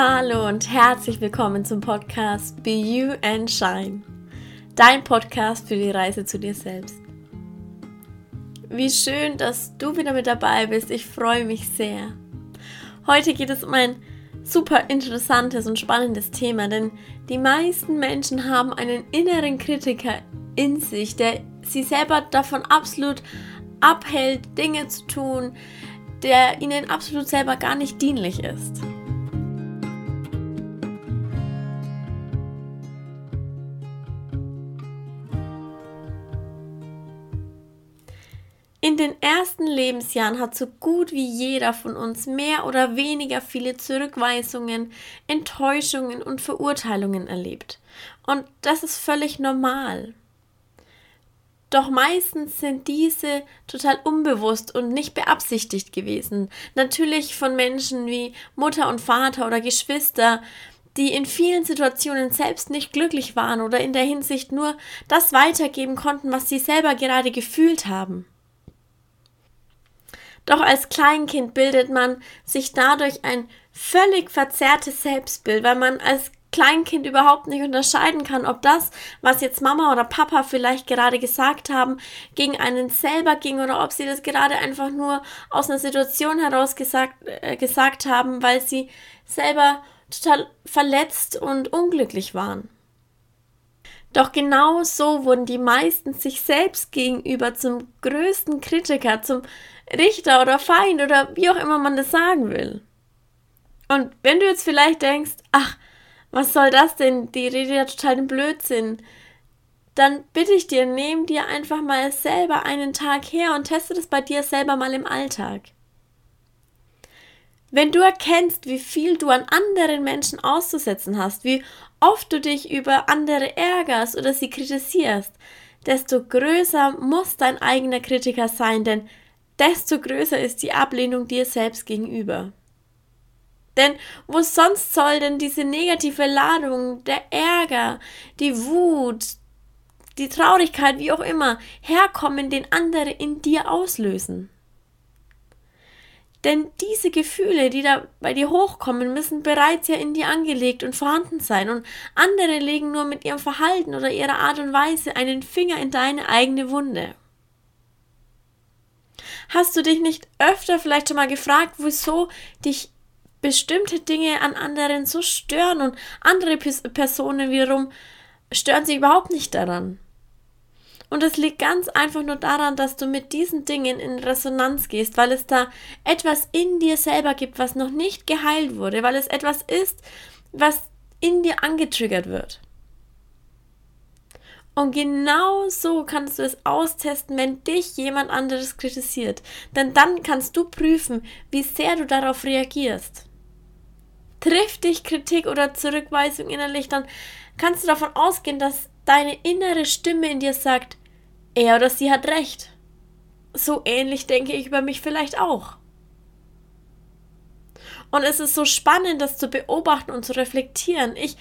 Hallo und herzlich willkommen zum Podcast Be You and Shine. Dein Podcast für die Reise zu dir selbst. Wie schön, dass du wieder mit dabei bist. Ich freue mich sehr. Heute geht es um ein super interessantes und spannendes Thema, denn die meisten Menschen haben einen inneren Kritiker in sich, der sie selber davon absolut abhält, Dinge zu tun, der ihnen absolut selber gar nicht dienlich ist. In den ersten Lebensjahren hat so gut wie jeder von uns mehr oder weniger viele Zurückweisungen, Enttäuschungen und Verurteilungen erlebt. Und das ist völlig normal. Doch meistens sind diese total unbewusst und nicht beabsichtigt gewesen. Natürlich von Menschen wie Mutter und Vater oder Geschwister, die in vielen Situationen selbst nicht glücklich waren oder in der Hinsicht nur das weitergeben konnten, was sie selber gerade gefühlt haben. Doch als Kleinkind bildet man sich dadurch ein völlig verzerrtes Selbstbild, weil man als Kleinkind überhaupt nicht unterscheiden kann, ob das, was jetzt Mama oder Papa vielleicht gerade gesagt haben, gegen einen selber ging oder ob sie das gerade einfach nur aus einer Situation heraus gesagt, äh, gesagt haben, weil sie selber total verletzt und unglücklich waren. Doch genau so wurden die meisten sich selbst gegenüber zum größten Kritiker, zum Richter oder Feind oder wie auch immer man das sagen will. Und wenn du jetzt vielleicht denkst, ach, was soll das denn? Die redet ja total den Blödsinn. Dann bitte ich dir, nimm dir einfach mal selber einen Tag her und teste das bei dir selber mal im Alltag. Wenn du erkennst, wie viel du an anderen Menschen auszusetzen hast, wie oft du dich über andere ärgerst oder sie kritisierst, desto größer muss dein eigener Kritiker sein, denn desto größer ist die Ablehnung dir selbst gegenüber. Denn wo sonst soll denn diese negative Ladung, der Ärger, die Wut, die Traurigkeit, wie auch immer, herkommen, den andere in dir auslösen? Denn diese Gefühle, die da bei dir hochkommen, müssen bereits ja in dir angelegt und vorhanden sein. Und andere legen nur mit ihrem Verhalten oder ihrer Art und Weise einen Finger in deine eigene Wunde. Hast du dich nicht öfter vielleicht schon mal gefragt, wieso dich bestimmte Dinge an anderen so stören und andere Personen wiederum stören sich überhaupt nicht daran? Und es liegt ganz einfach nur daran, dass du mit diesen Dingen in Resonanz gehst, weil es da etwas in dir selber gibt, was noch nicht geheilt wurde, weil es etwas ist, was in dir angetriggert wird. Und genau so kannst du es austesten, wenn dich jemand anderes kritisiert. Denn dann kannst du prüfen, wie sehr du darauf reagierst. Trifft dich Kritik oder Zurückweisung innerlich, dann kannst du davon ausgehen, dass deine innere Stimme in dir sagt, er oder sie hat recht. So ähnlich denke ich über mich vielleicht auch. Und es ist so spannend, das zu beobachten und zu reflektieren. Ich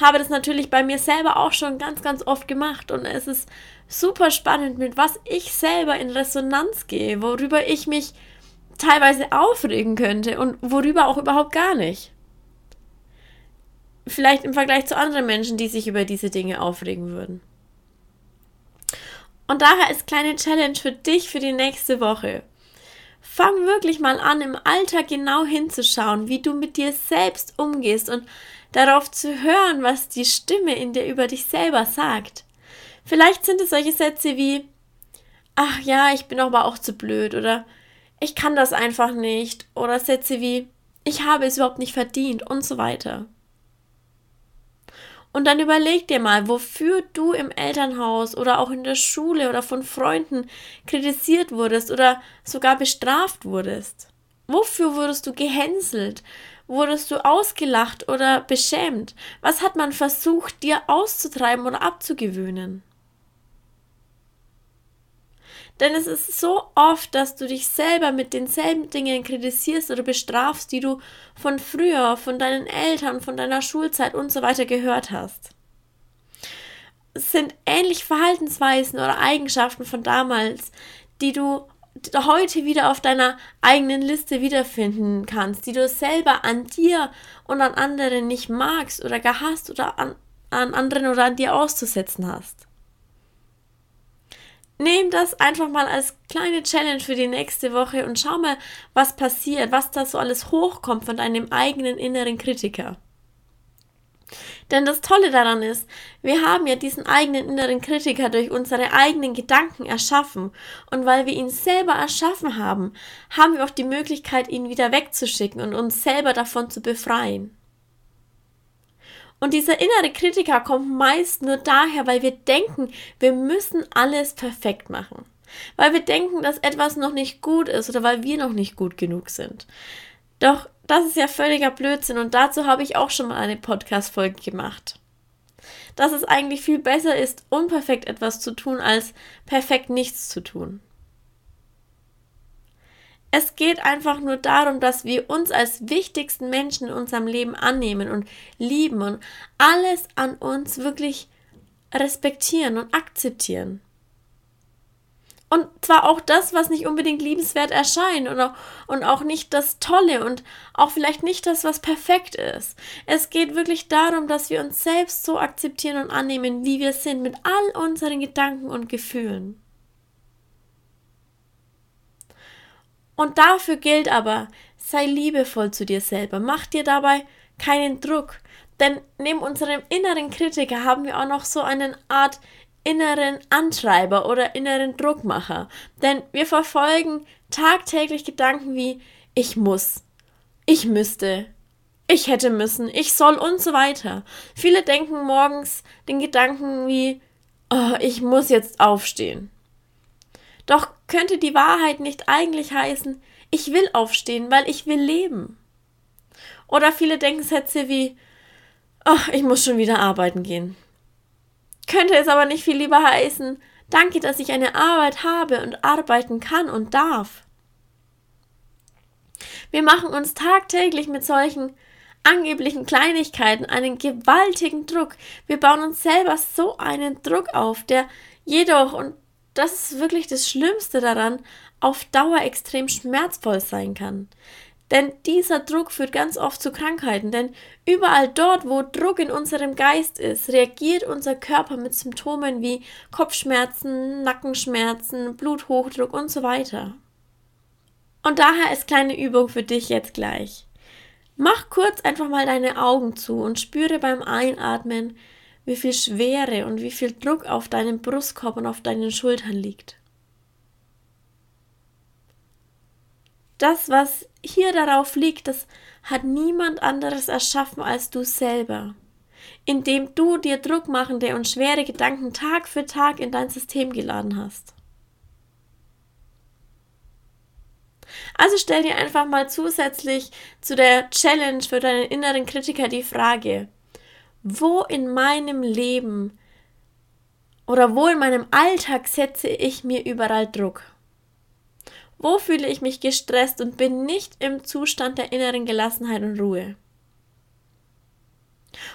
habe das natürlich bei mir selber auch schon ganz, ganz oft gemacht. Und es ist super spannend, mit was ich selber in Resonanz gehe, worüber ich mich teilweise aufregen könnte und worüber auch überhaupt gar nicht. Vielleicht im Vergleich zu anderen Menschen, die sich über diese Dinge aufregen würden. Und daher ist kleine Challenge für dich für die nächste Woche. Fang wirklich mal an, im Alltag genau hinzuschauen, wie du mit dir selbst umgehst und darauf zu hören, was die Stimme in dir über dich selber sagt. Vielleicht sind es solche Sätze wie, ach ja, ich bin aber auch zu blöd oder ich kann das einfach nicht oder Sätze wie, ich habe es überhaupt nicht verdient und so weiter. Und dann überleg dir mal, wofür du im Elternhaus oder auch in der Schule oder von Freunden kritisiert wurdest oder sogar bestraft wurdest. Wofür wurdest du gehänselt? Wurdest du ausgelacht oder beschämt? Was hat man versucht, dir auszutreiben oder abzugewöhnen? Denn es ist so oft, dass du dich selber mit denselben Dingen kritisierst oder bestrafst, die du von früher, von deinen Eltern, von deiner Schulzeit und so weiter gehört hast. Es sind ähnliche Verhaltensweisen oder Eigenschaften von damals, die du heute wieder auf deiner eigenen Liste wiederfinden kannst, die du selber an dir und an anderen nicht magst oder gehasst oder an, an anderen oder an dir auszusetzen hast. Nimm das einfach mal als kleine Challenge für die nächste Woche und schau mal, was passiert, was da so alles hochkommt von deinem eigenen inneren Kritiker. Denn das Tolle daran ist, wir haben ja diesen eigenen inneren Kritiker durch unsere eigenen Gedanken erschaffen. Und weil wir ihn selber erschaffen haben, haben wir auch die Möglichkeit, ihn wieder wegzuschicken und uns selber davon zu befreien. Und dieser innere Kritiker kommt meist nur daher, weil wir denken, wir müssen alles perfekt machen. Weil wir denken, dass etwas noch nicht gut ist oder weil wir noch nicht gut genug sind. Doch das ist ja völliger Blödsinn und dazu habe ich auch schon mal eine Podcast-Folge gemacht. Dass es eigentlich viel besser ist, unperfekt etwas zu tun, als perfekt nichts zu tun. Es geht einfach nur darum, dass wir uns als wichtigsten Menschen in unserem Leben annehmen und lieben und alles an uns wirklich respektieren und akzeptieren. Und zwar auch das, was nicht unbedingt liebenswert erscheint und auch, und auch nicht das Tolle und auch vielleicht nicht das, was perfekt ist. Es geht wirklich darum, dass wir uns selbst so akzeptieren und annehmen, wie wir sind, mit all unseren Gedanken und Gefühlen. Und dafür gilt aber, sei liebevoll zu dir selber, mach dir dabei keinen Druck. Denn neben unserem inneren Kritiker haben wir auch noch so eine Art inneren Antreiber oder inneren Druckmacher. Denn wir verfolgen tagtäglich Gedanken wie ich muss, ich müsste, ich hätte müssen, ich soll und so weiter. Viele denken morgens den Gedanken wie oh, ich muss jetzt aufstehen. Doch könnte die Wahrheit nicht eigentlich heißen, ich will aufstehen, weil ich will leben? Oder viele denken Sätze wie, oh, ich muss schon wieder arbeiten gehen. Könnte es aber nicht viel lieber heißen, danke, dass ich eine Arbeit habe und arbeiten kann und darf. Wir machen uns tagtäglich mit solchen angeblichen Kleinigkeiten einen gewaltigen Druck. Wir bauen uns selber so einen Druck auf, der jedoch, und das ist wirklich das Schlimmste daran, auf Dauer extrem schmerzvoll sein kann. Denn dieser Druck führt ganz oft zu Krankheiten, denn überall dort, wo Druck in unserem Geist ist, reagiert unser Körper mit Symptomen wie Kopfschmerzen, Nackenschmerzen, Bluthochdruck und so weiter. Und daher ist kleine Übung für dich jetzt gleich. Mach kurz einfach mal deine Augen zu und spüre beim Einatmen, wie viel Schwere und wie viel Druck auf deinem Brustkorb und auf deinen Schultern liegt. Das, was hier darauf liegt, das hat niemand anderes erschaffen als du selber, indem du dir druckmachende und schwere Gedanken Tag für Tag in dein System geladen hast. Also stell dir einfach mal zusätzlich zu der Challenge für deinen inneren Kritiker die Frage, wo in meinem Leben oder wo in meinem Alltag setze ich mir überall Druck? Wo fühle ich mich gestresst und bin nicht im Zustand der inneren Gelassenheit und Ruhe?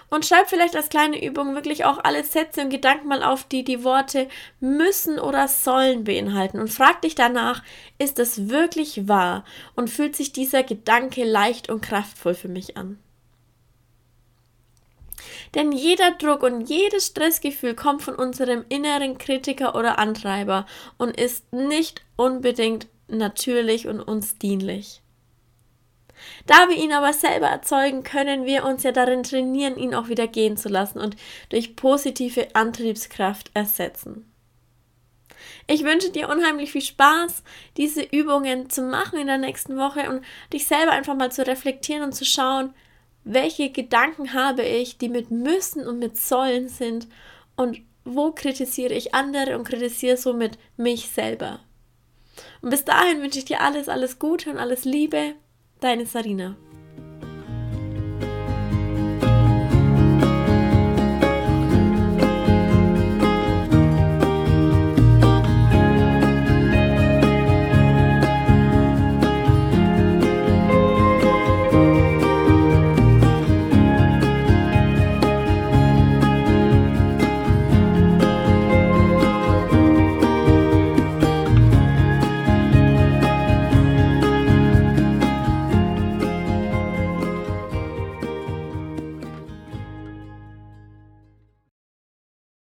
Und schreib vielleicht als kleine Übung wirklich auch alle Sätze und Gedanken mal auf, die die Worte müssen oder sollen beinhalten und frag dich danach, ist es wirklich wahr und fühlt sich dieser Gedanke leicht und kraftvoll für mich an? Denn jeder Druck und jedes Stressgefühl kommt von unserem inneren Kritiker oder Antreiber und ist nicht unbedingt natürlich und uns dienlich. Da wir ihn aber selber erzeugen, können wir uns ja darin trainieren, ihn auch wieder gehen zu lassen und durch positive Antriebskraft ersetzen. Ich wünsche dir unheimlich viel Spaß, diese Übungen zu machen in der nächsten Woche und dich selber einfach mal zu reflektieren und zu schauen, welche Gedanken habe ich, die mit müssen und mit sollen sind und wo kritisiere ich andere und kritisiere somit mich selber. Und bis dahin wünsche ich dir alles, alles Gute und alles Liebe. Deine Sarina.